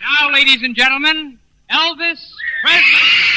Now, ladies and gentlemen, Elvis Presley.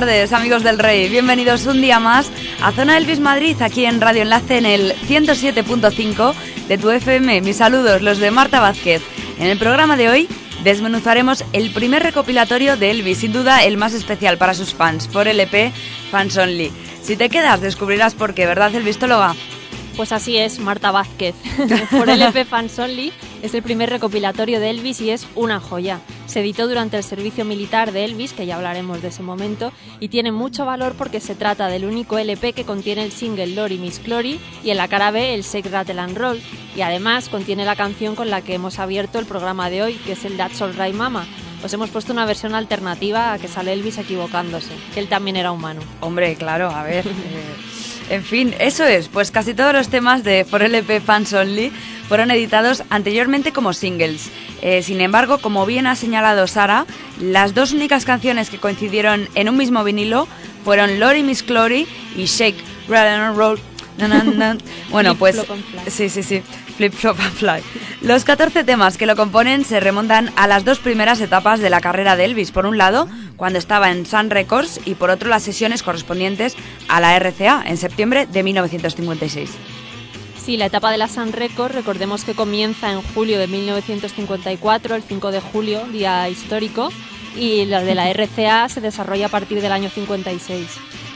Tardes amigos del Rey, bienvenidos un día más a Zona Elvis Madrid aquí en Radio Enlace en el 107.5 de tu FM. Mis saludos, los de Marta Vázquez. En el programa de hoy desmenuzaremos el primer recopilatorio de Elvis, sin duda el más especial para sus fans, por LP Fans Only. Si te quedas descubrirás por qué, ¿verdad Elvistóloga? Pues así es, Marta Vázquez. Por LP Fans Only es el primer recopilatorio de Elvis y es una joya. Se editó durante el servicio militar de Elvis, que ya hablaremos de ese momento, y tiene mucho valor porque se trata del único LP que contiene el single Lori Miss Glory y en la cara B el Shake Rattle and Roll. Y además contiene la canción con la que hemos abierto el programa de hoy, que es el That's All Right Mama. Os hemos puesto una versión alternativa a que sale Elvis equivocándose, que él también era humano. Hombre, claro, a ver. eh, en fin, eso es, pues casi todos los temas de 4LP Fans Only fueron editados anteriormente como singles. Eh, sin embargo, como bien ha señalado Sara, las dos únicas canciones que coincidieron en un mismo vinilo fueron Lori Miss Glory y Shake, Rattle and Roll. Bueno, Flip, pues flop and fly. sí, sí, sí, Flip Flop and Fly. Los 14 temas que lo componen se remontan a las dos primeras etapas de la carrera de Elvis. Por un lado, cuando estaba en Sun Records y por otro las sesiones correspondientes a la RCA en septiembre de 1956. Sí, la etapa de la Sun Record, recordemos que comienza en julio de 1954, el 5 de julio, día histórico, y la de la RCA se desarrolla a partir del año 56.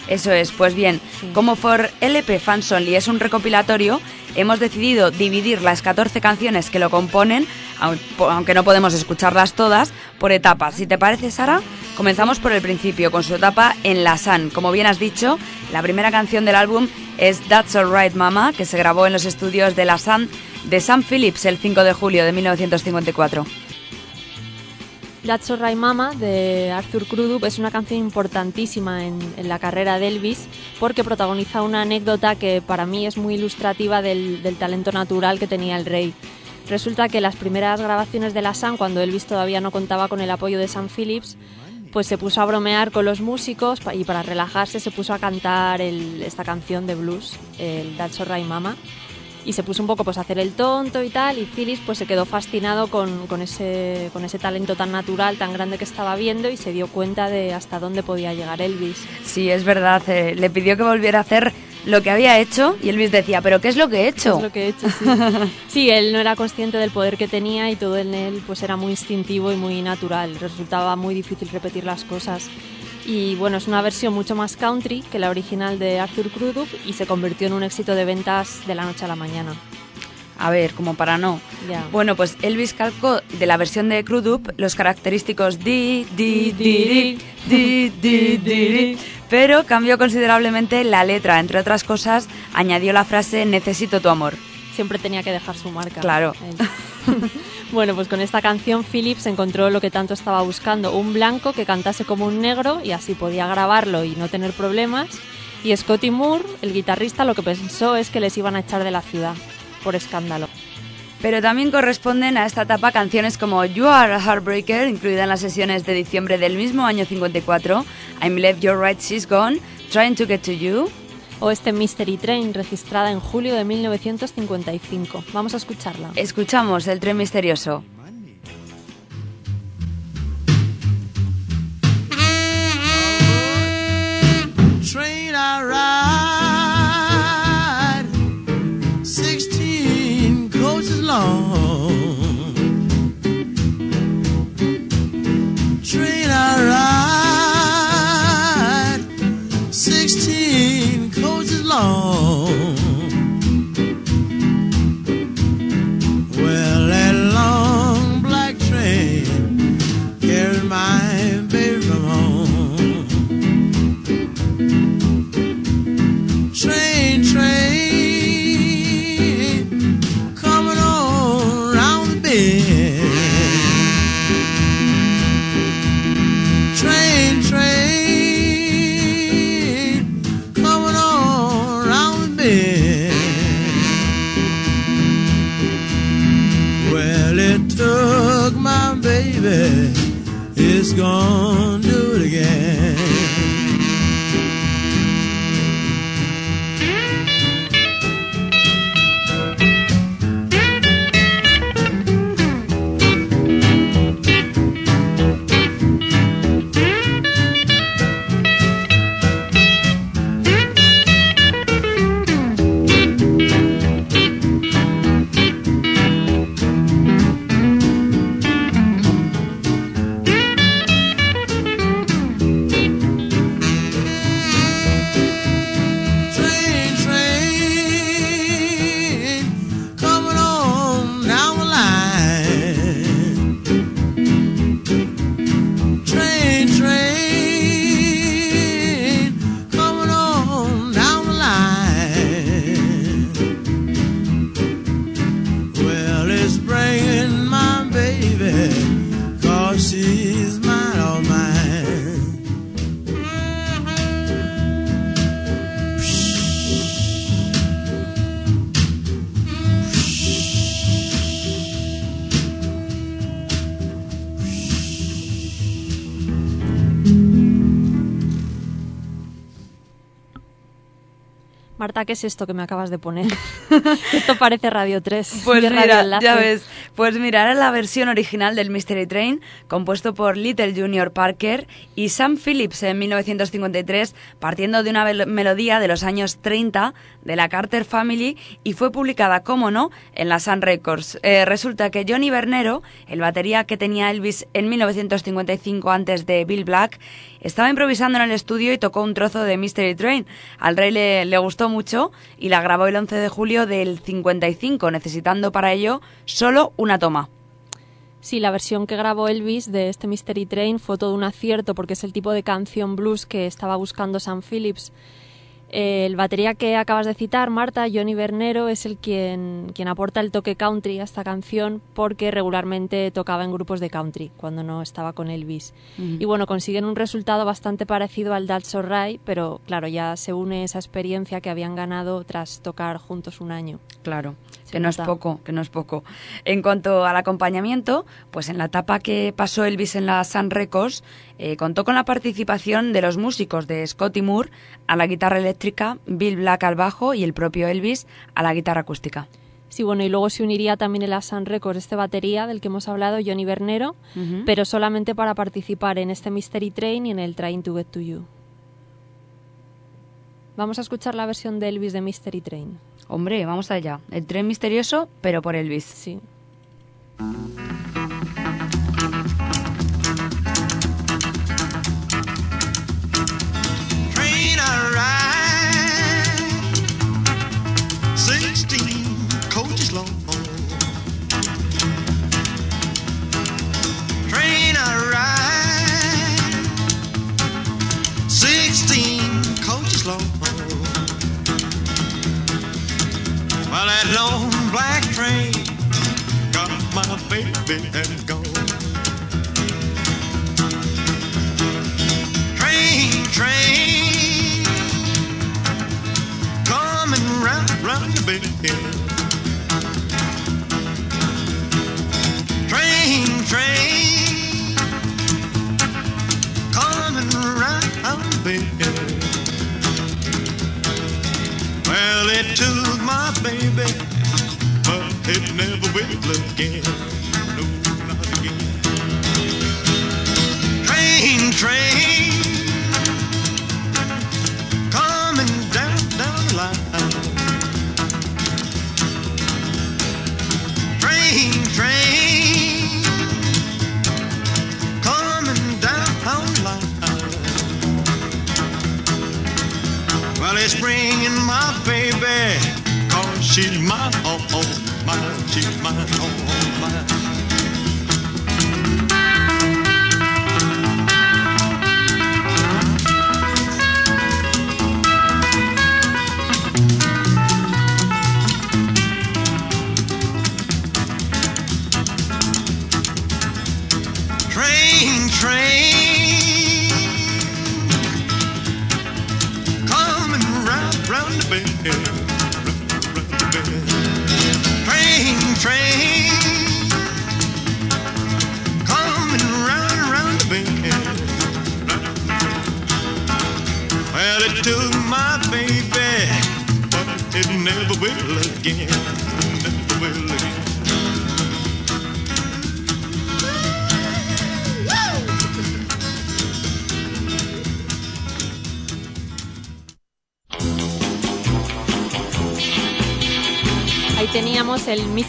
Eso es, pues bien, Sí. como For LP Fans Only es un recopilatorio, hemos decidido dividir las 14 canciones que lo componen, aun- po- aunque no podemos escucharlas todas, por etapas. Si te parece, Sara, comenzamos por el principio, con su etapa en la Sun. Como bien has dicho, la primera canción del álbum es That's Alright Mama, que se grabó en los estudios de la Sun de Sam Phillips el 5 de julio de 1954. That's Alright Mama de Arthur Crudup es una canción importantísima en, la carrera de Elvis porque protagoniza una anécdota que para mí es muy ilustrativa del, talento natural que tenía el rey. Resulta que las primeras grabaciones de la Sun, cuando Elvis todavía no contaba con el apoyo de Sam Phillips, pues se puso a bromear con los músicos y para relajarse se puso a cantar esta canción de blues, el That's Alright Mama, y se puso un poco pues a hacer el tonto y tal, y Phillips pues se quedó fascinado con, con ese, con ese talento tan natural, tan grande que estaba viendo y se dio cuenta de hasta dónde podía llegar Elvis. Sí, es verdad. eh, le pidió que volviera a hacer lo que había hecho y Elvis decía, ¿pero qué es lo que he hecho? Es lo que he hecho, sí. Sí, él no era consciente del poder que tenía y todo en él pues era muy instintivo y muy natural. Resultaba muy difícil repetir las cosas y bueno, es una versión mucho más country que la original de Arthur Crudup y se convirtió en un éxito de ventas de la noche a la mañana. A ver, como para no. Yeah. Bueno, pues Elvis calcó de la versión de Crudup los característicos di, di, di, di, di, di, pero cambió considerablemente la letra. Entre otras cosas, añadió la frase necesito tu amor. Siempre tenía que dejar su marca. Claro. Bueno, pues con esta canción Phillips encontró lo que tanto estaba buscando, un blanco que cantase como un negro y así podía grabarlo y no tener problemas. Y Scotty Moore, el guitarrista, lo que pensó es que les iban a echar de la ciudad por escándalo. Pero también corresponden a esta etapa canciones como You Are a Heartbreaker, incluida en las sesiones de diciembre del mismo año 54, I'm Left You're Right, She's Gone, Trying to Get to You. O este Mystery Train, registrada en julio de 1955. Vamos a escucharla. Escuchamos el tren misterioso. train I ride, sixteen coaches long. Oh. Baby, it's gonna do it again. ¿Qué es esto que me acabas de poner? esto parece Radio 3. Pues Radio mira, Enlace. ya ves, pues mira, era la versión original del Mystery Train, compuesto por Little Junior Parker y Sam Phillips en 1953, partiendo de una melodía de los años 30 de la Carter Family y fue publicada, como no, en la Sun Records. Eh, resulta que Johnny Bernero, el batería que tenía Elvis en 1955 antes de Bill Black, estaba improvisando en el estudio y tocó un trozo de Mystery Train. Al rey le, le gustó mucho y la grabó el 11 de julio del 55, necesitando para ello solo una toma. Sí, la versión que grabó Elvis de este Mystery Train fue todo un acierto porque es el tipo de canción blues que estaba buscando Sam Phillips. El batería que acabas de citar, Marta, Johnny Bernero, es el quien, quien aporta el toque country a esta canción porque regularmente tocaba en grupos de country cuando no estaba con Elvis. Y bueno, consiguen un resultado bastante parecido al That's Alright, pero claro, ya se une esa experiencia que habían ganado tras tocar juntos un año. Claro. Que no es poco, que no es poco. En cuanto al acompañamiento, pues en la etapa que pasó Elvis en la Sun Records, eh, contó con la participación de los músicos de Scotty Moore a la guitarra eléctrica, Bill Black al bajo y el propio Elvis a la guitarra acústica. Sí, bueno, y luego se uniría también en la Sun Records este batería del que hemos hablado, Johnny Bernero, pero solamente para participar en este Mystery Train y en el Trying to Get to You. Vamos a escuchar la versión de Elvis de Mystery Train. Hombre, vamos allá. El tren misterioso, pero por Elvis. Sí. Long black train got my baby and gone. train, train, coming round, round the bend. Train, train, baby, but it never will again. Cause she's mine, oh, oh, mine, she's mine, oh, oh, mine.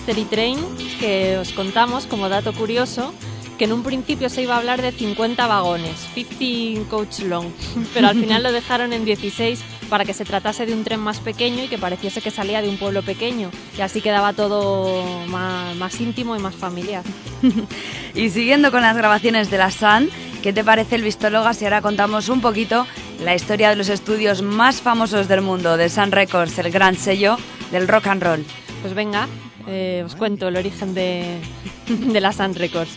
Mystery Train que os contamos como dato curioso que en un principio se iba a hablar de 50 vagones, 15 coach long, pero al final lo dejaron en 16 para que se tratase de un tren más pequeño y que pareciese que salía de un pueblo pequeño y así quedaba todo más, más íntimo y más familiar. Y siguiendo con las grabaciones de la Sun, ¿qué te parece el Vistóloga si ahora contamos un poquito la historia de los estudios más famosos del mundo, de Sun Records, el gran sello del rock and roll? Pues venga, eh, os cuento el origen de, de la Sun Records.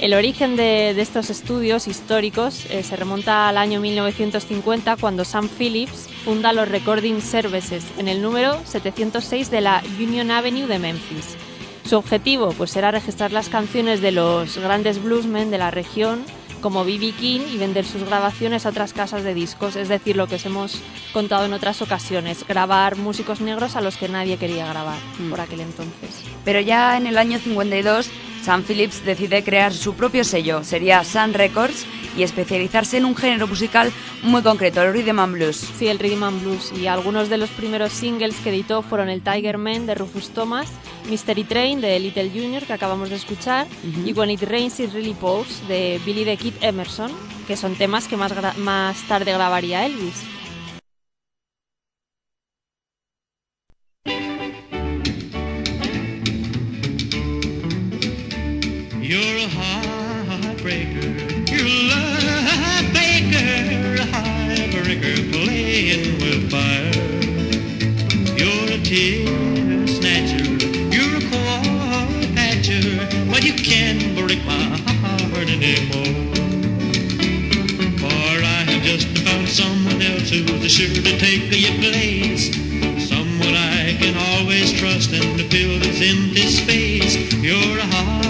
El origen de, de estos estudios históricos eh, se remonta al año 1950 cuando Sam Phillips funda los Recording Services en el número 706 de la Union Avenue de Memphis. Su objetivo pues era registrar las canciones de los grandes bluesmen de la región como B.B. King y vender sus grabaciones a otras casas de discos, es decir, lo que os hemos contado en otras ocasiones, grabar músicos negros a los que nadie quería grabar Mm. por aquel entonces. Pero ya en el año 52, Sam Phillips decide crear su propio sello, sería Sun Records, y especializarse en un género musical muy concreto, el rhythm and blues. Sí, el Rhythm and Blues. Y algunos de los primeros singles que editó fueron el Tiger Man de Rufus Thomas, Mystery Train de Little Junior que acabamos de escuchar y When It Rains It Really Pours de Billy the Kid Emerson, que son temas que más, más tarde grabaría Elvis. You're a heartbreaker. You're a love baker, a heartbreaker playing with fire. You're a tear snatcher. You're a cord patcher, but you can't break my heart anymore. For I have just found someone else who's sure to take your place. Someone I can always trust and to fill this empty space. You're a heartbreaker,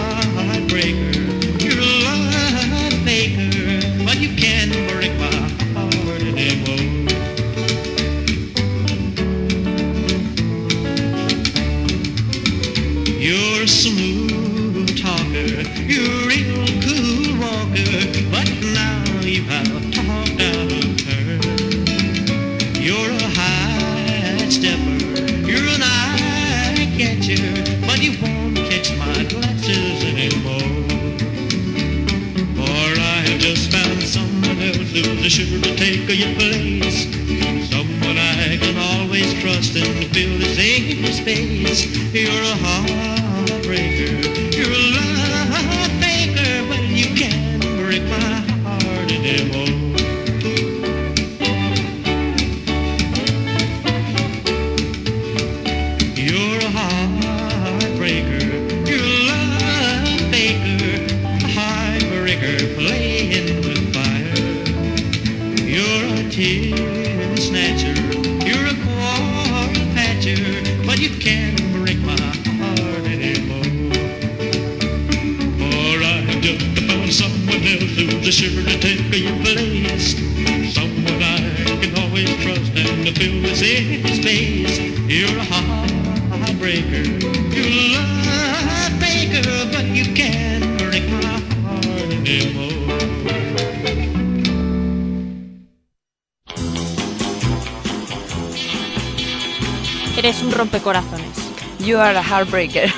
heartbreaker.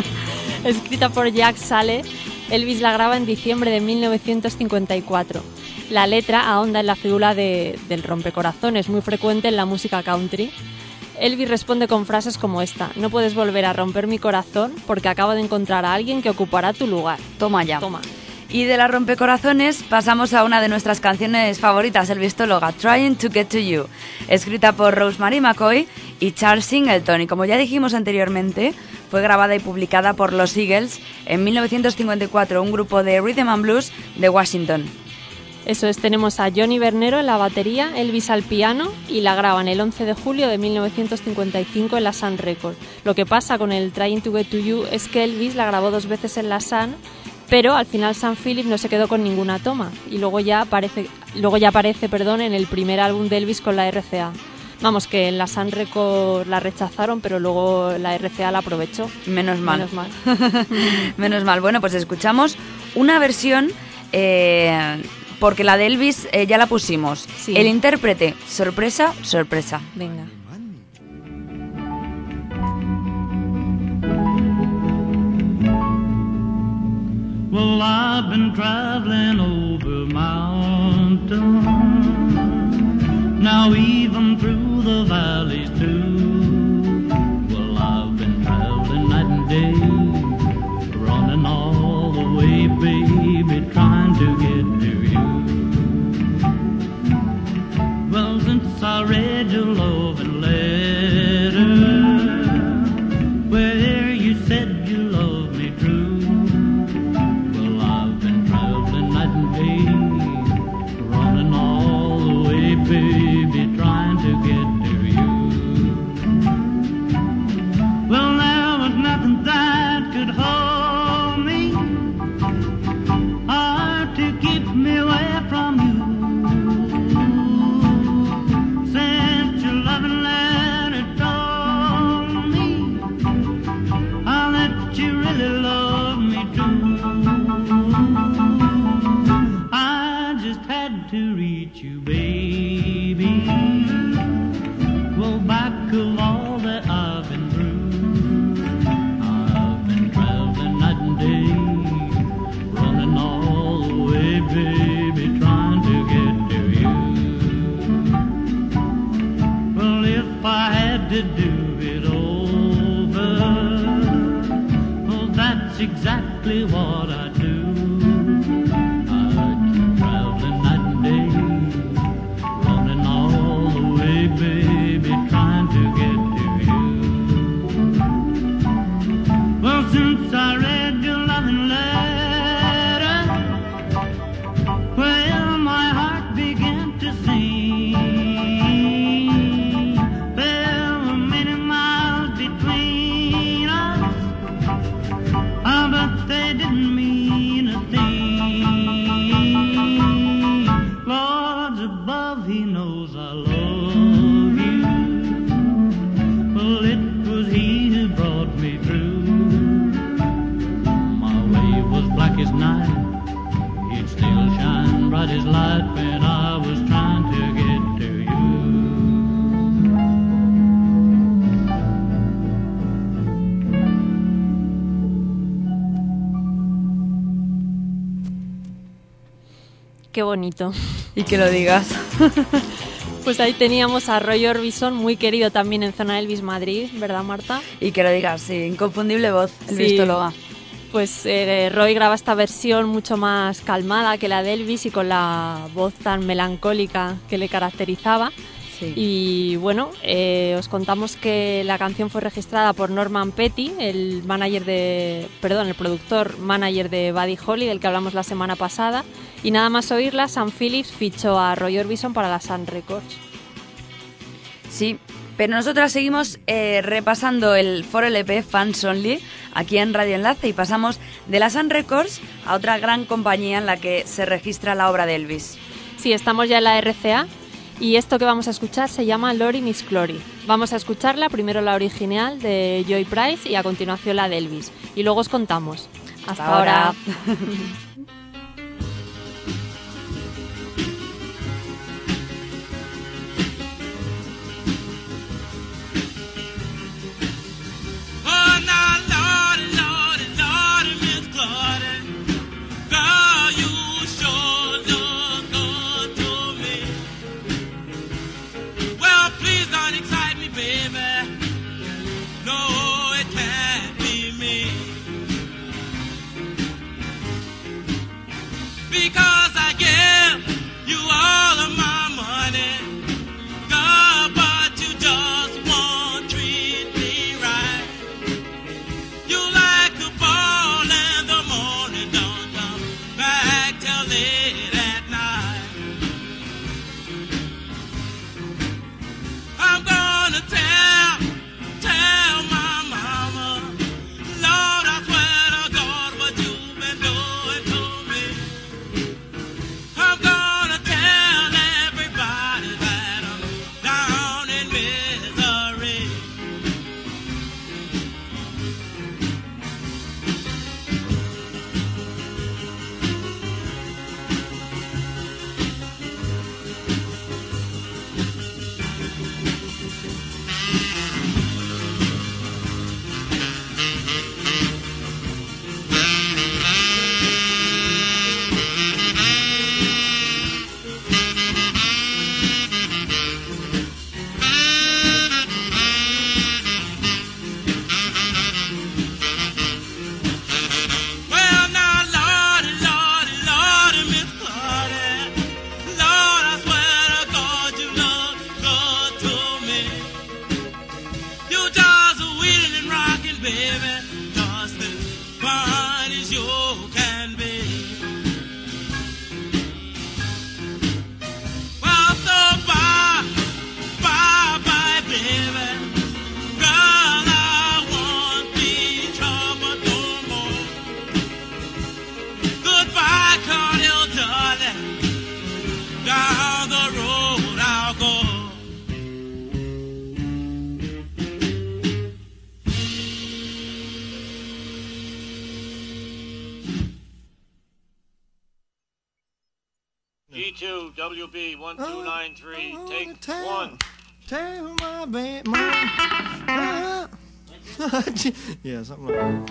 Escrita por Jack Sale, Elvis la graba en diciembre de 1954. La letra ahonda en la figura de- del rompecorazones, muy frecuente en la música country. Elvis responde con frases como esta: No puedes volver a romper mi corazón porque acabo de encontrar a alguien que ocupará tu lugar. Toma ya. Toma. Y de la rompecorazones pasamos a una de nuestras canciones favoritas, el vistóloga, Trying to Get to You, escrita por Rosemary McCoy y Charles Singleton. Y como ya dijimos anteriormente, fue grabada y publicada por los Eagles en 1954, un grupo de rhythm and blues de Washington. Eso es, tenemos a Johnny Bernero en la batería, Elvis al piano y la graban el 11 de julio de 1955 en la Sun Record. Lo que pasa con el Trying to Get to You es que Elvis la grabó dos veces en la Sun, pero al final San Philip no se quedó con ninguna toma y luego ya aparece, luego ya aparece perdón, en el primer álbum de Elvis con la RCA. Vamos, que en la Sun Record la rechazaron, pero luego la RCA la aprovechó. Menos mal. Menos mal. Menos mal. Bueno, pues escuchamos una versión, eh, porque la de Elvis eh, ya la pusimos. Sí. El intérprete, sorpresa, sorpresa. Venga. Well, I've been traveling over mountains, now even through the valleys too. Well, I've been traveling night and day, running all the way, baby, trying to bonito. Y que lo digas. Pues ahí teníamos a Roy Orbison, muy querido también en Zona Elvis Madrid, ¿verdad, Marta? Y que lo digas, sí, inconfundible voz, el Sí. vistóloga. Pues eh, Roy graba esta versión mucho más calmada que la de Elvis y con la voz tan melancólica que le caracterizaba. Sí. Y bueno, eh, os contamos que la canción fue registrada por Norman Petty, el manager de, perdón, el productor manager de Buddy Holly, del que hablamos la semana pasada. Y nada más oírla, Sam Phillips fichó a Roy Orbison para la Sun Records. Sí, pero nosotras seguimos eh, repasando el foro LP Fans Only aquí en Radio Enlace y pasamos de la Sun Records a otra gran compañía en la que se registra la obra de Elvis. Sí, estamos ya en la RCA y esto que vamos a escuchar se llama Lori Miss Glory. Vamos a escucharla, primero la original de Joy Price y a continuación la de Elvis. Y luego os contamos. Hasta, Hasta ahora. ahora. Oh, Miss. You all of my money. God, but you just won't WB 1293, Oh, take tell, one. Tell my baby, my. yeah, something like that.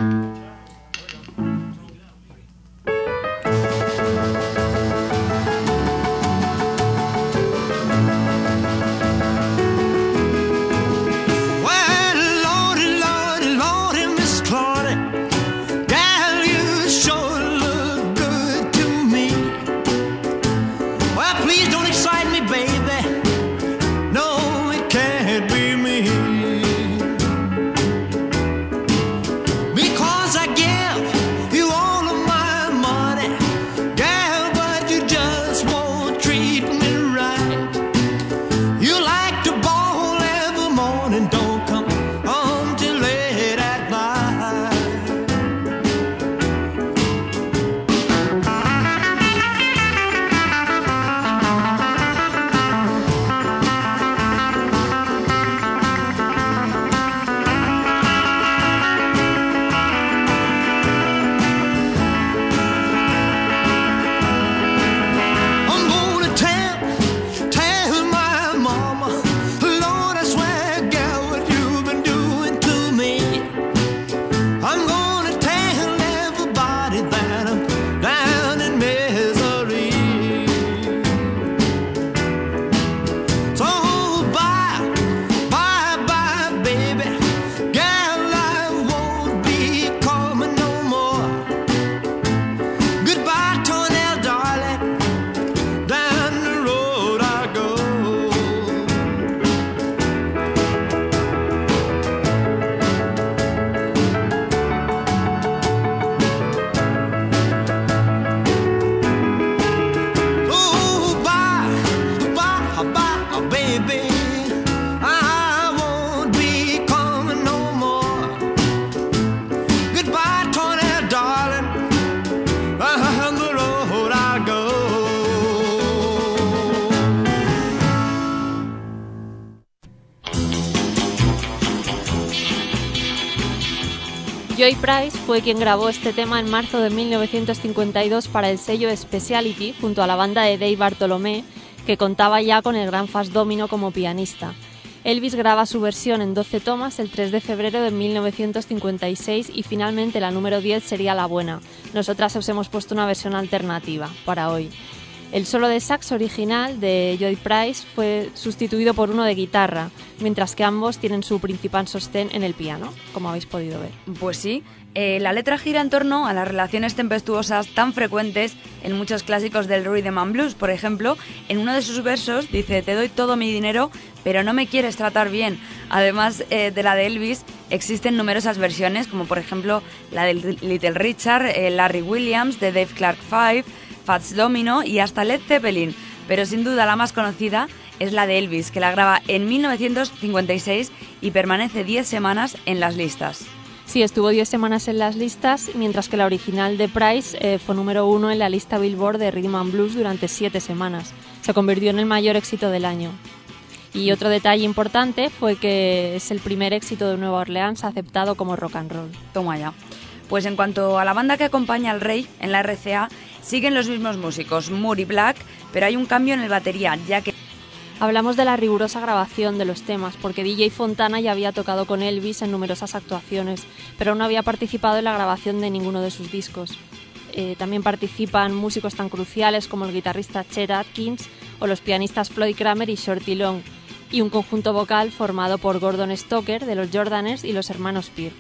Joy Price fue quien grabó este tema en marzo de 1952 para el sello Speciality junto a la banda de Dave Bartolomé, que contaba ya con el gran Fast Domino como pianista. Elvis graba su versión en 12 tomas el 3 de febrero de 1956 y finalmente la número 10 sería la buena. Nosotras os hemos puesto una versión alternativa para hoy. El solo de sax original de Joy Price fue sustituido por uno de guitarra, mientras que ambos tienen su principal sostén en el piano, como habéis podido ver. Pues sí, eh, la letra gira en torno a las relaciones tempestuosas tan frecuentes en muchos clásicos del rhythm and blues. Por ejemplo, en uno de sus versos dice, te doy todo mi dinero, pero no me quieres tratar bien. Además eh, de la de Elvis, existen numerosas versiones, como por ejemplo la de Little Richard, eh, Larry Williams, de Dave Clark Five, Fats Domino y hasta Led Zeppelin. Pero sin duda la más conocida es la de Elvis, que la graba en 1956 y permanece 10 semanas en las listas. Sí, estuvo 10 semanas en las listas, mientras que la original de Price eh, fue número uno en la lista Billboard de Rhythm and Blues durante 7 semanas. Se convirtió en el mayor éxito del año. Y otro detalle importante fue que es el primer éxito de Nueva Orleans aceptado como rock and roll. Toma ya. Pues en cuanto a la banda que acompaña al rey en la RCA, siguen los mismos músicos, Moore y Black, pero hay un cambio en el batería, ya que Hablamos de la rigurosa grabación de los temas, porque DJ Fontana ya había tocado con Elvis en numerosas actuaciones, pero no había participado en la grabación de ninguno de sus discos. Eh, también participan músicos tan cruciales como el guitarrista Chet Atkins o los pianistas Floyd Kramer y Shorty Long, y un conjunto vocal formado por Gordon Stoker de los Jordaners y los hermanos Peer.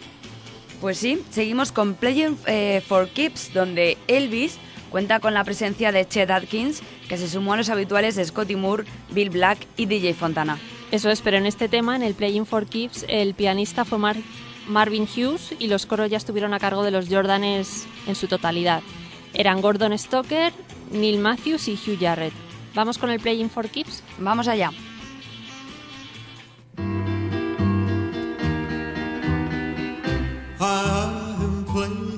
Pues sí, seguimos con Playing eh, for Keeps, donde Elvis cuenta con la presencia de Chet Atkins, que se sumó a los habituales de Scotty Moore, Bill Black y DJ Fontana. Eso es, pero en este tema, en el Playing for Keeps, el pianista fue Mar- Marvin Hughes y los coros ya estuvieron a cargo de los Jordanes en su totalidad. Eran Gordon Stoker, Neil Matthews y Hugh Jarrett. ¿Vamos con el Playing for Keeps? Vamos allá. I'm playing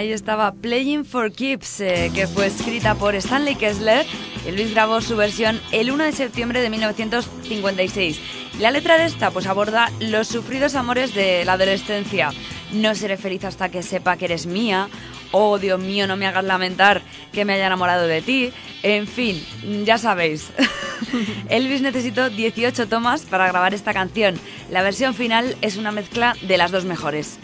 Ahí estaba Playing for Keeps, eh, que fue escrita por Stanley Kessler. Elvis grabó su versión el 1 de septiembre de 1956. La letra de esta pues aborda los sufridos amores de la adolescencia. No seré feliz hasta que sepa que eres mía. Oh, Dios mío, no me hagas lamentar que me haya enamorado de ti. En fin, ya sabéis. Elvis necesitó 18 tomas para grabar esta canción. La versión final es una mezcla de las dos mejores.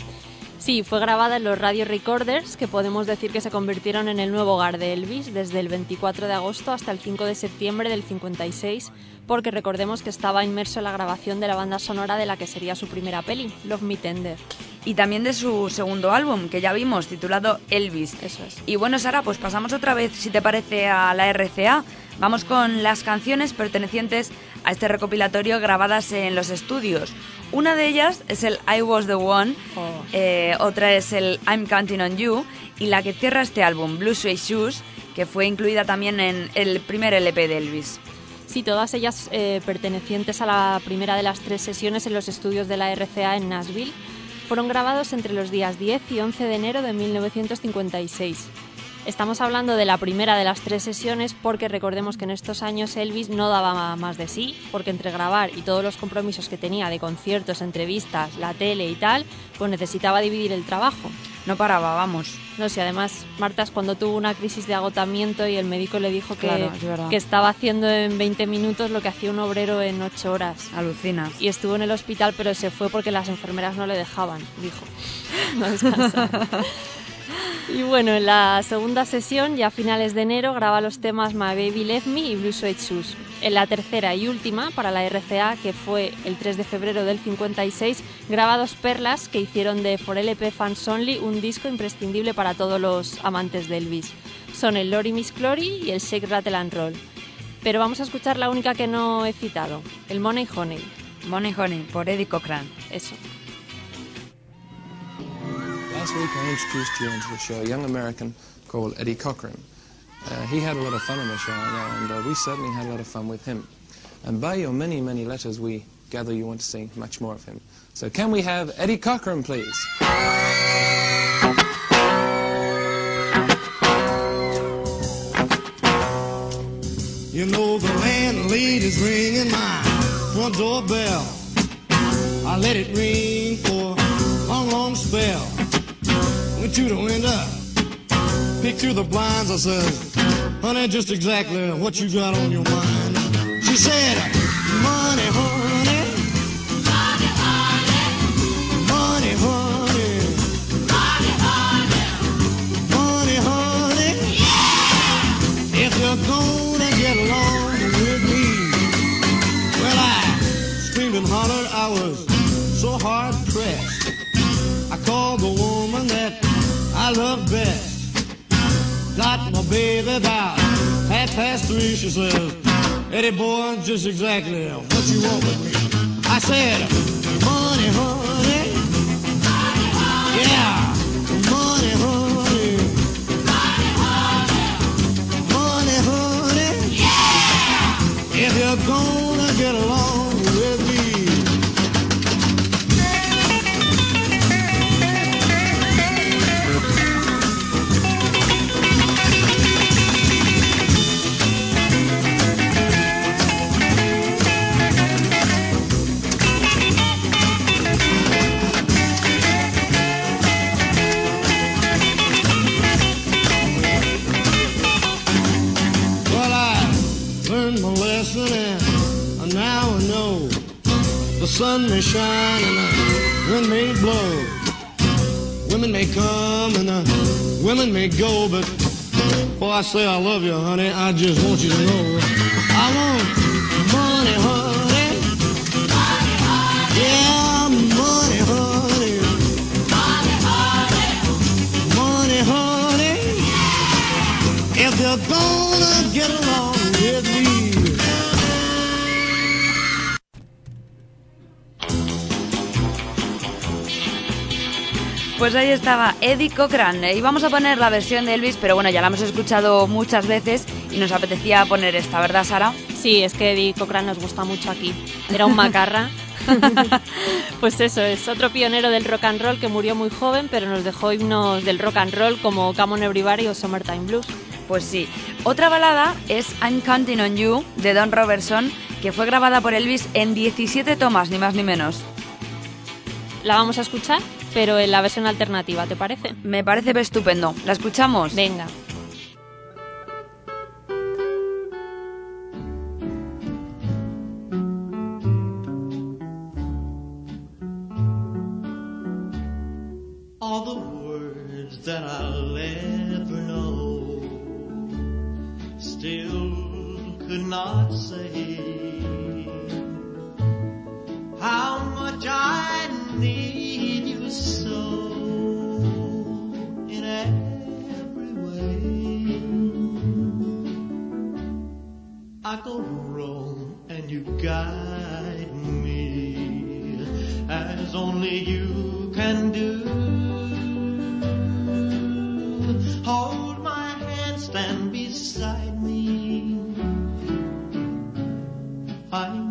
Sí, fue grabada en los Radio Recorders, que podemos decir que se convirtieron en el nuevo hogar de Elvis desde el 24 de agosto hasta el 5 de septiembre del 56, porque recordemos que estaba inmerso en la grabación de la banda sonora de la que sería su primera peli, Love Me Tender. Y también de su segundo álbum, que ya vimos, titulado Elvis. Eso es. Y bueno, Sara, pues pasamos otra vez, si te parece, a la RCA. Vamos con las canciones pertenecientes a este recopilatorio grabadas en los estudios. Una de ellas es el I Was the One, Oh. eh, otra es el I'm Counting on You y la que cierra este álbum, Blue Suede Shoes, que fue incluida también en el primer LP de Elvis. Sí, todas ellas eh, pertenecientes a la primera de las tres sesiones en los estudios de la RCA en Nashville, fueron grabados entre los días 10 y 11 de enero de 1956. Estamos hablando de la primera de las tres sesiones porque recordemos que en estos años Elvis no daba más de sí, porque entre grabar y todos los compromisos que tenía de conciertos, entrevistas, la tele y tal, pues necesitaba dividir el trabajo. No paraba, vamos. No sé, además Marta es cuando tuvo una crisis de agotamiento y el médico le dijo que, Claro, es verdad. que estaba haciendo en 20 minutos lo que hacía un obrero en 8 horas. Alucinas. Y estuvo en el hospital, pero se fue porque las enfermeras no le dejaban, dijo. No descansa. Y bueno, en la segunda sesión, ya a finales de enero, graba los temas My Baby Left Me y Blue Suede Shoes. En la tercera y última, para la RCA, que fue el 3 de febrero del 56, graba dos perlas que hicieron de For LP Fans Only un disco imprescindible para todos los amantes de Elvis. Son el Lori Miss Glory y el Shake Rattle and Roll. Pero vamos a escuchar la única que no he citado, el Money Honey. Money Honey, por Eddie Cochran. Eso. Last week I introduced you into the show, a young American called Eddie Cochran. Uh, he had a lot of fun on the show, and uh, we certainly had a lot of fun with him. And by your many, many letters, we gather you want to see much more of him. So can we have Eddie Cochran, please? You know the landlady's ringing my front door bell. I let it ring for a long, long spell. Went to the window, peeked through the blinds. I said, honey, just exactly what you got on your mind. She said, I love best. Got my baby about half past three. She says, Eddie boy, just exactly what you want with me. I said, money, honey. Yeah, money, honey. Money, honey. If you're gonna sun may shine and the wind may blow. Women may come and the women may go, but before I say I love you, honey, I just want you to know I want money, honey. Yeah, money, honey. Money, honey. If you're gonna get along Pues ahí estaba Eddie Cochran. Eh, Íbamos a poner la versión de Elvis, pero bueno, ya la hemos escuchado muchas veces y nos apetecía poner esta, ¿verdad, Sara? Sí, es que Eddie Cochran nos gusta mucho aquí. Era un macarra Pues eso, es otro pionero del rock and roll que murió muy joven, pero nos dejó himnos del rock and roll como Come on Everybody o Summertime Blues. Pues sí. Otra balada es I'm Counting on You de Don Robertson, que fue grabada por Elvis en 17 tomas, ni más ni menos. La vamos a escuchar, pero en la versión alternativa, ¿te parece? Me parece estupendo. ¿La escuchamos? Venga. I go wrong and you guide me as only you can do. Hold my hand, stand beside me. I'm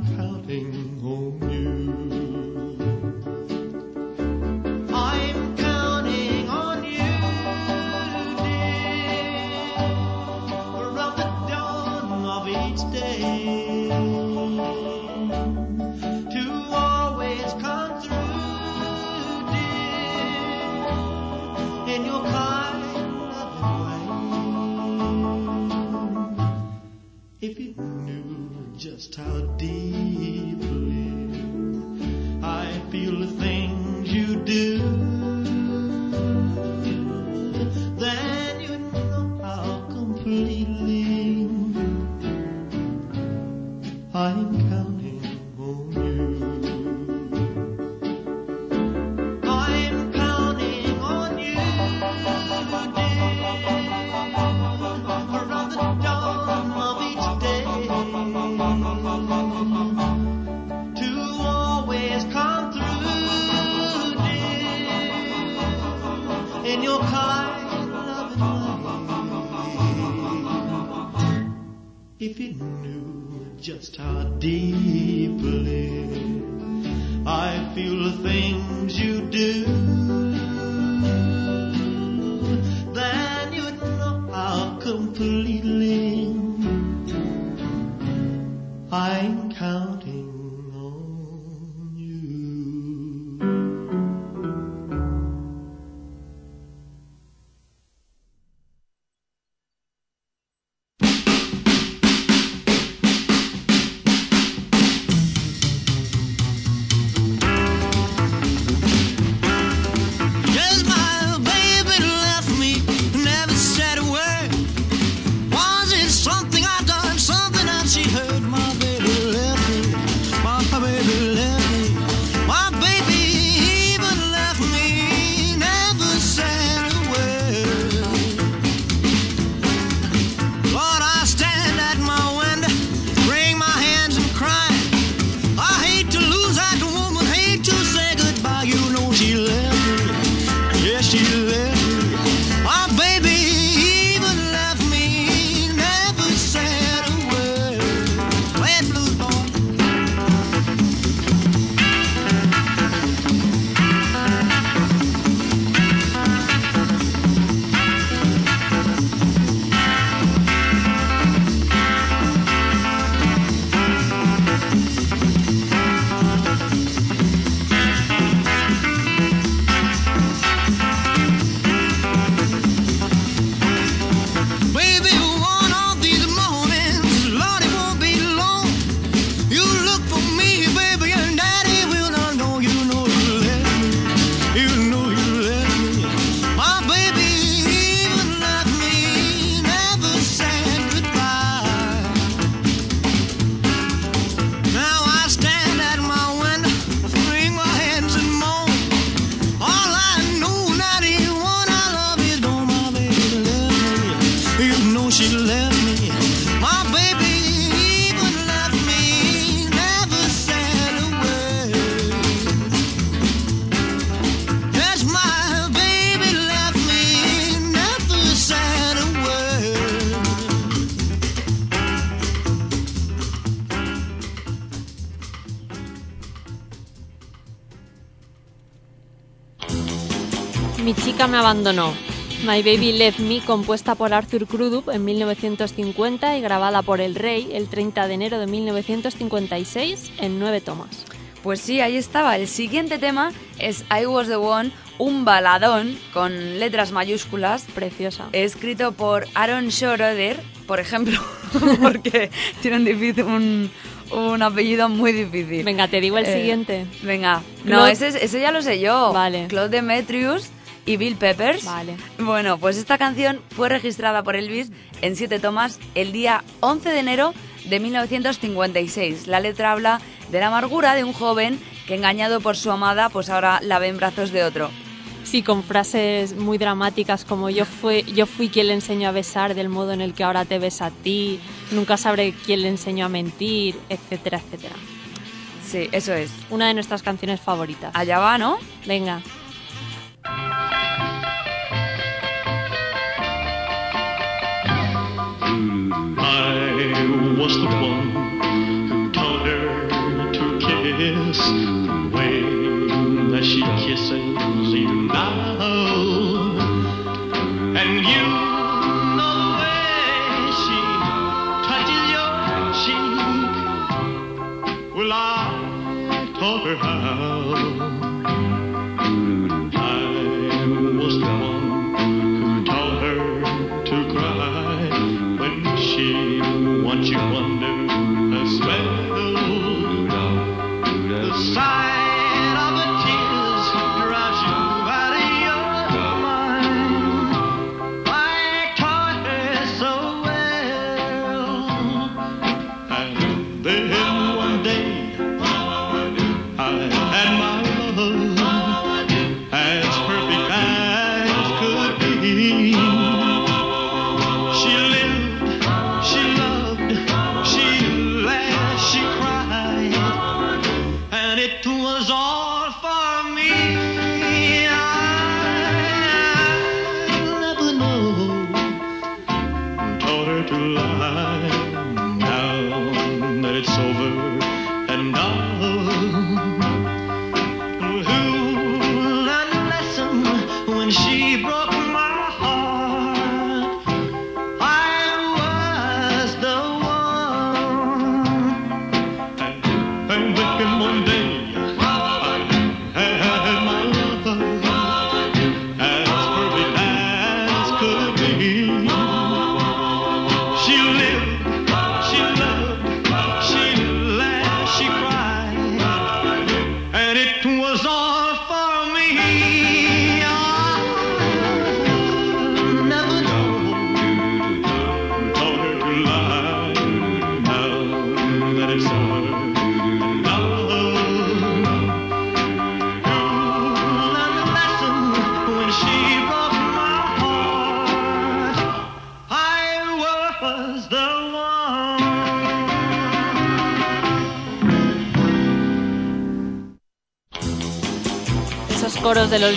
Mi chica me abandonó. My Baby Left Me, compuesta por Arthur Crudup en 1950 y grabada por El Rey el 30 de enero de 1956 en nueve tomas. Pues sí, ahí estaba. El siguiente tema es I Was the One, un baladón con letras mayúsculas, Preciosa. escrito por Aaron Schroeder, por ejemplo, porque tiene un, difícil- un, un apellido muy difícil. Venga, te digo el Eh, siguiente. Venga, no, Claude- ese, es- ese ya lo sé yo. Vale. Claude Demetrius y Bill Peppers. Vale. Bueno, pues esta canción fue registrada por Elvis en siete tomas el día 11 de enero de 1956. La letra habla de la amargura de un joven que engañado por su amada, pues ahora la ve en brazos de otro. Sí, con frases muy dramáticas como yo fui, yo fui quien le enseñó a besar del modo en el que ahora te besa a ti, nunca sabré quién le enseñó a mentir, etcétera, etcétera. Sí, eso es. Una de nuestras canciones favoritas. Allá va, ¿no? Venga. I was the one who taught her to kiss the way that she kisses you now. And you know the way she touches your cheek. Well, I taught her how.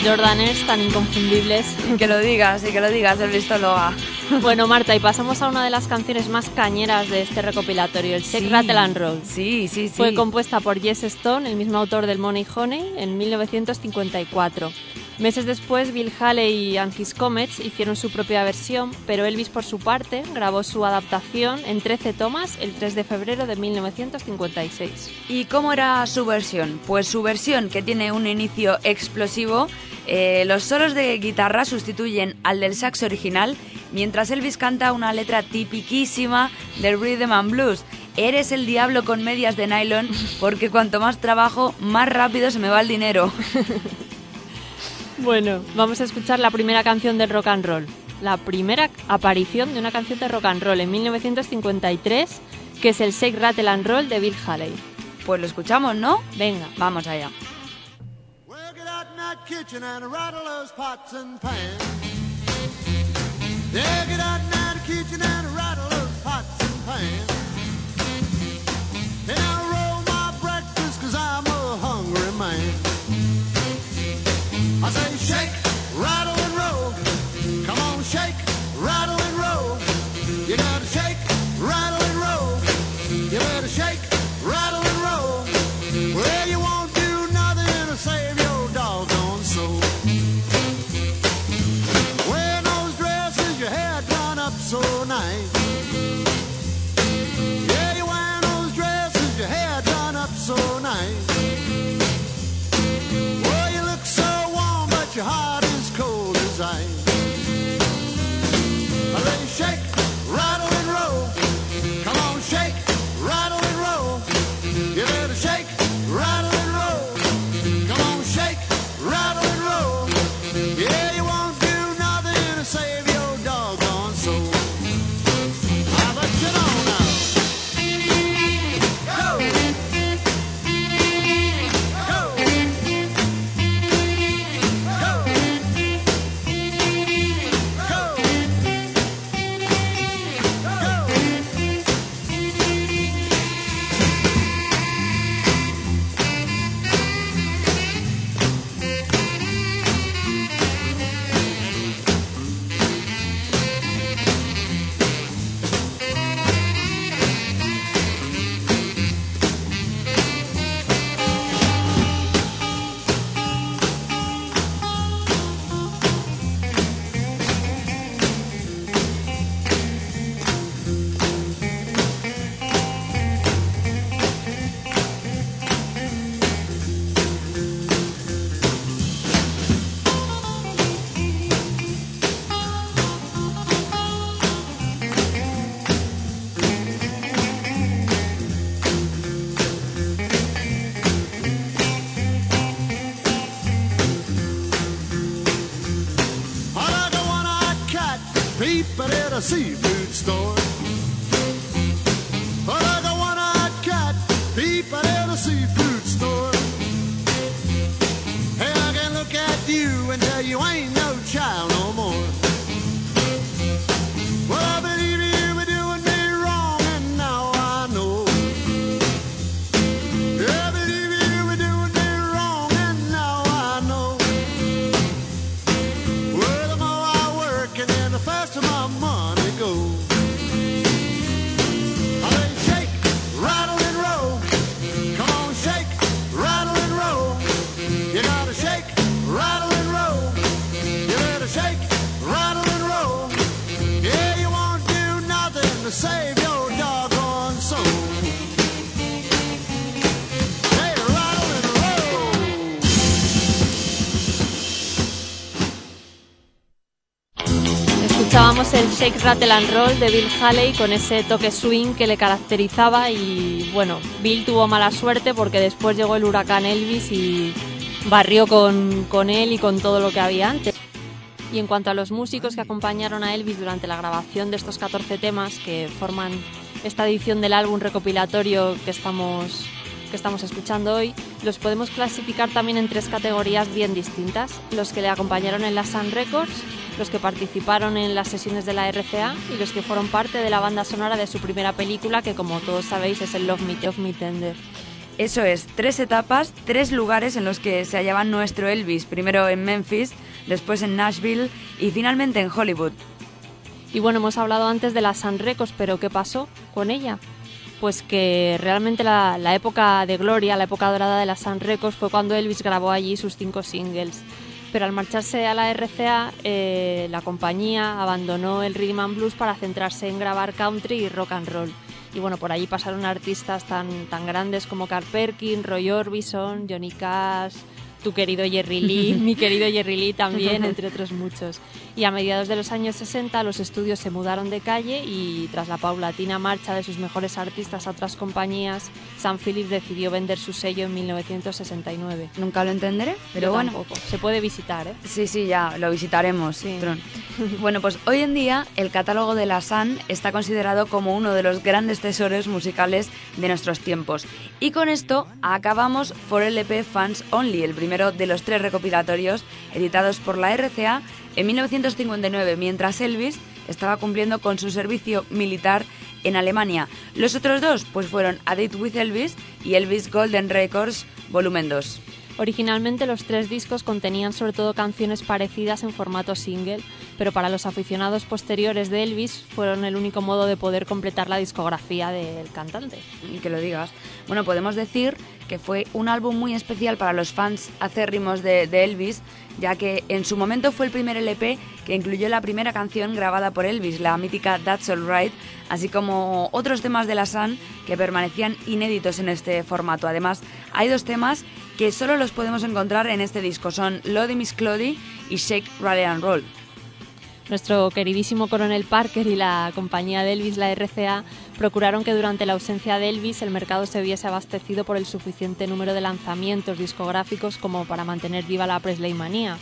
Jordaners tan inconfundibles. Que lo digas, y que lo digas, el visto lo ha. Bueno, Marta, y pasamos a una de las canciones más cañeras de este recopilatorio, el Shake, Sí. Rattle and Roll. Sí, sí, sí. Fue compuesta por Jess Stone, el mismo autor del Money Honey, en 1954. Meses después, Bill Haley y His Comets hicieron su propia versión, pero Elvis, por su parte, grabó su adaptación en 13 tomas el 3 de febrero de 1956. ¿Y cómo era su versión? Pues su versión, que tiene un inicio explosivo, eh, los solos de guitarra sustituyen al del sax original, mientras Elvis canta una letra tipiquísima del rhythm and blues. Eres el diablo con medias de nylon, porque cuanto más trabajo, más rápido se me va el dinero. Bueno, vamos a escuchar la primera canción del rock and roll. La primera aparición de una canción de rock and roll en 1953, que es el Shake, Rattle and Roll de Bill Haley. Pues lo escuchamos, ¿no? Venga. Vamos allá. Roll my breakfast cause I'm a hungry man. I say shake, rattle Shake, Rattle and Roll de Bill Haley con ese toque swing que le caracterizaba y bueno, Bill tuvo mala suerte porque después llegó el huracán Elvis y barrió con, con él y con todo lo que había antes. Y en cuanto a los músicos que acompañaron a Elvis durante la grabación de estos 14 temas que forman esta edición del álbum recopilatorio que estamos, que estamos escuchando hoy, los podemos clasificar también en tres categorías bien distintas. Los que le acompañaron en la Sun Records, los que participaron en las sesiones de la RCA y los que fueron parte de la banda sonora de su primera película, que como todos sabéis es el Love Me, Love Me Tender. Eso es, tres etapas, tres lugares en los que se hallaba nuestro Elvis, primero en Memphis, después en Nashville y finalmente en Hollywood. Y bueno, hemos hablado antes de la Sun Records, pero ¿qué pasó con ella? Pues que realmente la, la época de gloria, la época dorada de la Sun Records fue cuando Elvis grabó allí sus cinco singles. Pero al marcharse a la RCA, eh, la compañía abandonó el rhythm and blues para centrarse en grabar country y rock and roll. Y bueno, por allí pasaron artistas tan, tan grandes como Carl Perkins, Roy Orbison, Johnny Cash, tu querido Jerry Lee, mi querido Jerry Lee también, entre otros muchos. Y a mediados de los años 60 los estudios se mudaron de calle y tras la paulatina marcha de sus mejores artistas a otras compañías, Sam Phillips decidió vender su sello en 1969. Nunca lo entenderé, pero Yo bueno. tampoco. Se puede visitar, ¿eh? Sí, sí, ya lo visitaremos. Sí. Tron. Bueno, pues hoy en día el catálogo de la Sun está considerado como uno de los grandes tesoros musicales de nuestros tiempos. Y con esto acabamos For LP Fans Only, el primero de los tres recopilatorios editados por la RCA en 1959, mientras Elvis estaba cumpliendo con su servicio militar en Alemania. Los otros dos pues fueron A Date with Elvis y Elvis Golden Records Volumen 2. Originalmente los tres discos contenían sobre todo canciones parecidas en formato single, pero para los aficionados posteriores de Elvis fueron el único modo de poder completar la discografía del cantante. que lo digas. Bueno, podemos decir que fue un álbum muy especial para los fans acérrimos de, de Elvis, ya que en su momento fue el primer LP que incluyó la primera canción grabada por Elvis, la mítica That's Alright, así como otros temas de la Sun que permanecían inéditos en este formato. Además, hay dos temas que solo los podemos encontrar en este disco, son Lodi Miss Clody y Shake, Rattle and Roll. Nuestro queridísimo coronel Parker y la compañía de Elvis, la RCA, procuraron que durante la ausencia de Elvis el mercado se viese abastecido por el suficiente número de lanzamientos discográficos como para mantener viva la Presley manía.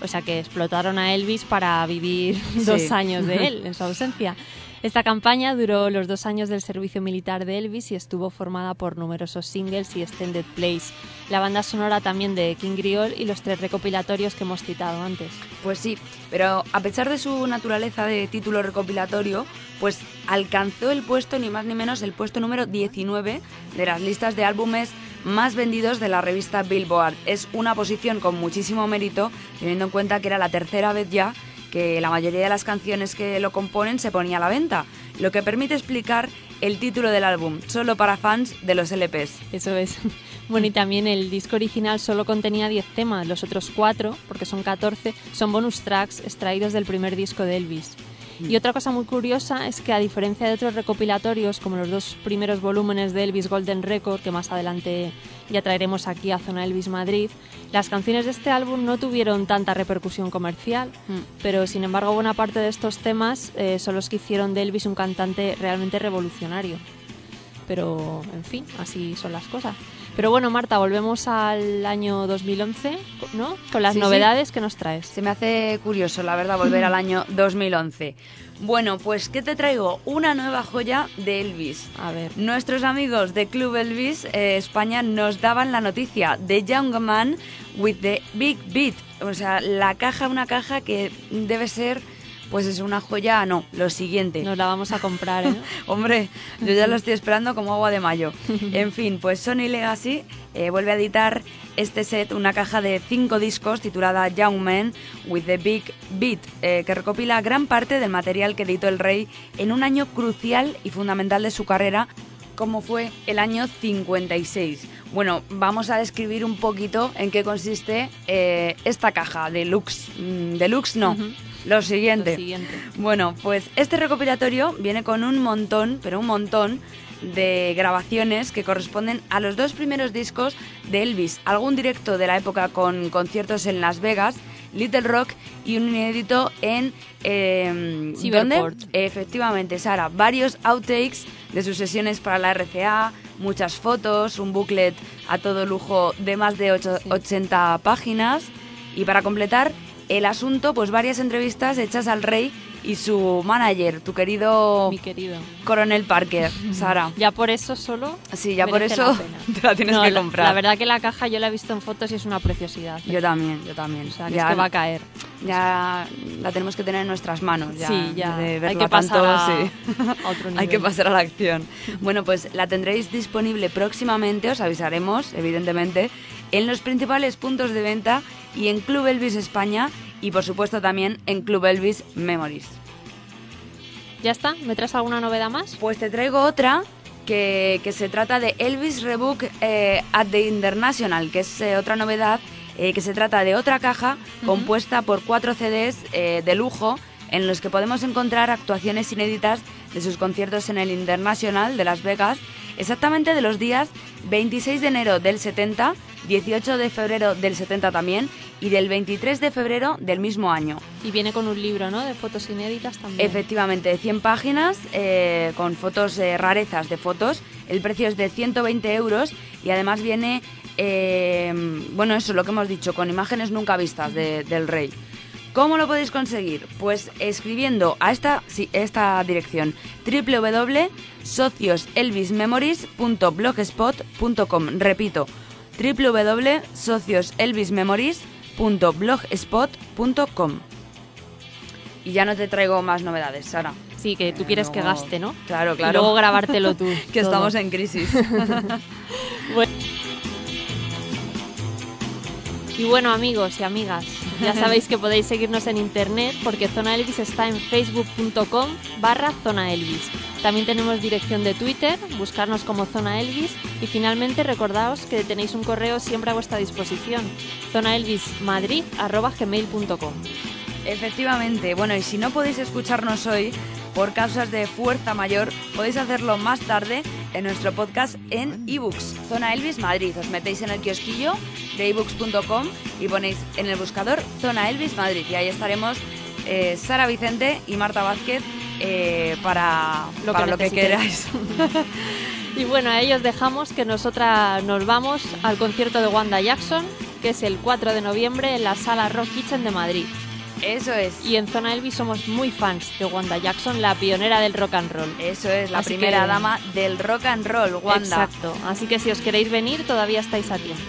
O sea que explotaron a Elvis para vivir dos años de él en su ausencia. Esta campaña duró los dos años del servicio militar de Elvis y estuvo formada por numerosos singles y extended plays, la banda sonora también de King Griol y los tres recopilatorios que hemos citado antes. Pues sí, pero a pesar de su naturaleza de título recopilatorio, pues alcanzó el puesto ni más ni menos el puesto número 19 de las listas de álbumes más vendidos de la revista Billboard. Es una posición con muchísimo mérito, teniendo en cuenta que era la tercera vez ya que la mayoría de las canciones que lo componen se ponía a la venta, lo que permite explicar el título del álbum, solo para fans de los LPs. Eso es. Bueno, y también el disco original solo contenía 10 temas, los otros 4, porque son 14, son bonus tracks extraídos del primer disco de Elvis. Y otra cosa muy curiosa es que a diferencia de otros recopilatorios, como los dos primeros volúmenes de Elvis Golden Record, que más adelante ya traeremos aquí a Zona Elvis Madrid, las canciones de este álbum no tuvieron tanta repercusión comercial, pero sin embargo buena parte de estos temas eh, son los que hicieron de Elvis un cantante realmente revolucionario. Pero, en fin, así son las cosas. Pero bueno, Marta, volvemos al año 2011, ¿no? Con las Sí, sí. novedades que nos traes. Se me hace curioso, la verdad, volver al año 2011. Bueno, pues ¿qué te traigo? Una nueva joya de Elvis. A ver. Nuestros amigos de Club Elvis eh, España nos daban la noticia de Young Man with the Big Beat. O sea, la caja, una caja que debe ser, pues es una joya, no, lo siguiente. Nos la vamos a comprar, ¿eh? Hombre, yo ya lo estoy esperando como agua de mayo. En fin, pues Sony Legacy eh, vuelve a editar este set, una caja de cinco discos titulada Young Man with the Big Beat, eh, que recopila gran parte del material que editó el rey en un año crucial y fundamental de su carrera, como fue el año 56. Bueno, vamos a describir un poquito en qué consiste eh, esta caja, deluxe. Mm, deluxe no. Lo siguiente. Lo siguiente. Bueno, pues este recopilatorio viene con un montón, pero un montón de grabaciones que corresponden a los dos primeros discos de Elvis, algún directo de la época con conciertos en Las Vegas, Little Rock y un inédito en eh. ¿dónde? Efectivamente, Sara, varios outtakes de sus sesiones para la RCA, muchas fotos, un booklet a todo lujo de más de ocho- 80 páginas y para completar el asunto, pues varias entrevistas hechas al rey y su manager, tu querido Mi querido. Coronel Parker, Sara. Ya por eso solo. Sí, ya por eso la te la tienes No, que la- comprar. La, verdad que la caja yo la he visto en fotos y es una preciosidad. ¿eh? Yo también, yo también. O sea, que ya, es que va a caer. ya la tenemos que tener en nuestras manos. Ya, Sí, ya. de Hay verla que pasar tanto, a- sí. a otro Hay nivel. que pasar a la acción. Bueno, pues la tendréis disponible próximamente, os avisaremos, evidentemente, en los principales puntos de venta y en Club Elvis España y por supuesto también en Club Elvis Memories. ¿Ya está? ¿Me traes alguna novedad más? Pues te traigo otra que, que se trata de Elvis Rebook eh, at the International, que es eh, otra novedad, eh, que se trata de otra caja compuesta por cuatro CDs de lujo en los que podemos encontrar actuaciones inéditas de sus conciertos en el International de Las Vegas, exactamente de los días 26 de enero del 70, 18 de febrero del 70 también y del 23 de febrero del mismo año. Y viene con un libro, ¿no? De fotos inéditas también. Efectivamente, 100 páginas eh, con fotos, eh, rarezas de fotos. El precio es de 120 euros y además viene, eh, bueno, eso, lo que hemos dicho, con imágenes nunca vistas de- del rey. ¿Cómo lo podéis conseguir? Pues escribiendo a esta, sí, esta dirección www.socioselvismemories.blogspot.com Repito, www.socioselvismemories.blogspot.com Y ya no te traigo más novedades, Sara. Sí, que tú quieres que gaste, ¿no? Claro, Y claro. luego grabártelo tú. que todo. estamos en crisis. Bueno. Y bueno, amigos y amigas, ya sabéis que podéis seguirnos en internet porque Zona Elvis está en facebook.com barra Zona Elvis. También tenemos dirección de Twitter, buscarnos como Zona Elvis y finalmente recordaos que tenéis un correo siempre a vuestra disposición, zonaelvismadrid.gmail.com Efectivamente, bueno, y si no podéis escucharnos hoy por causas de fuerza mayor, podéis hacerlo más tarde en nuestro podcast en ebooks, Zona Elvis Madrid. Os metéis en el kiosquillo de ebooks.com y ponéis en el buscador Zona Elvis Madrid y ahí estaremos eh, Sara Vicente y Marta Vázquez eh, para Lo que para lo que queráis. Y bueno, ahí os dejamos que nosotras nos vamos al concierto de Wanda Jackson, que es el 4 de noviembre en la sala Rock Kitchen de Madrid. Eso es. Y en Zona Elvis somos muy fans de Wanda Jackson, la pionera del rock and roll. Eso es, la Así primera que- dama del rock and roll, Wanda. Exacto. Así que si os queréis venir, todavía estáis a tiempo.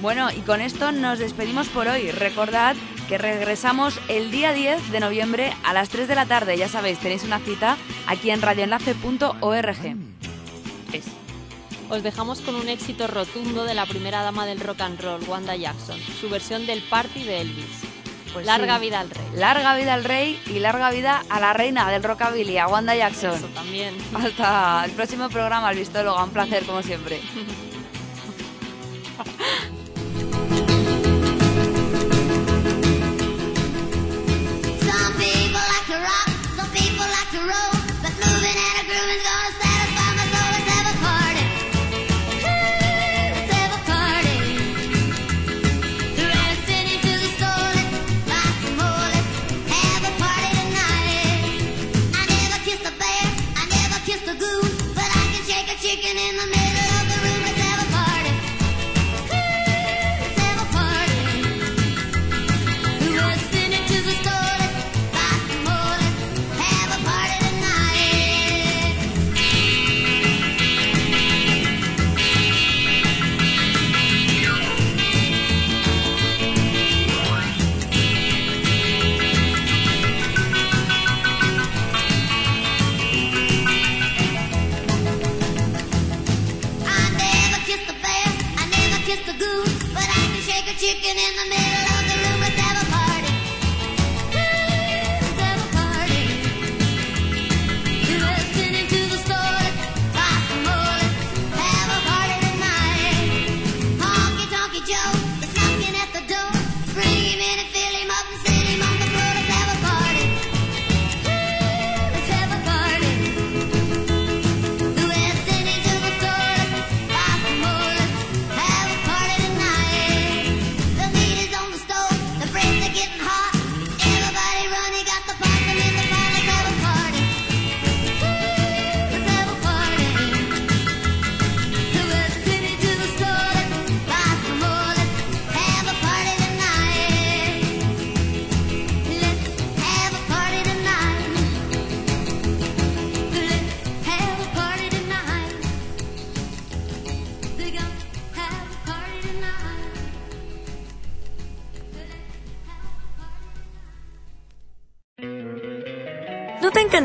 Bueno, y con esto nos despedimos por hoy. Recordad que regresamos el día 10 de noviembre a las 3 de la tarde. Ya sabéis, tenéis una cita aquí en radioenlace.org. Os dejamos con un éxito rotundo de la primera dama del rock and roll, Wanda Jackson, su versión del Party de Elvis. Pues Larga sí. vida al rey. Larga vida al rey y larga vida a la reina del rockabilly, a Wanda Jackson. Eso también. Hasta el próximo programa, el Vistóloga. Un placer, como siempre. Some people like to rock, some people like to roll, but moving and a grooving's gonna satisfy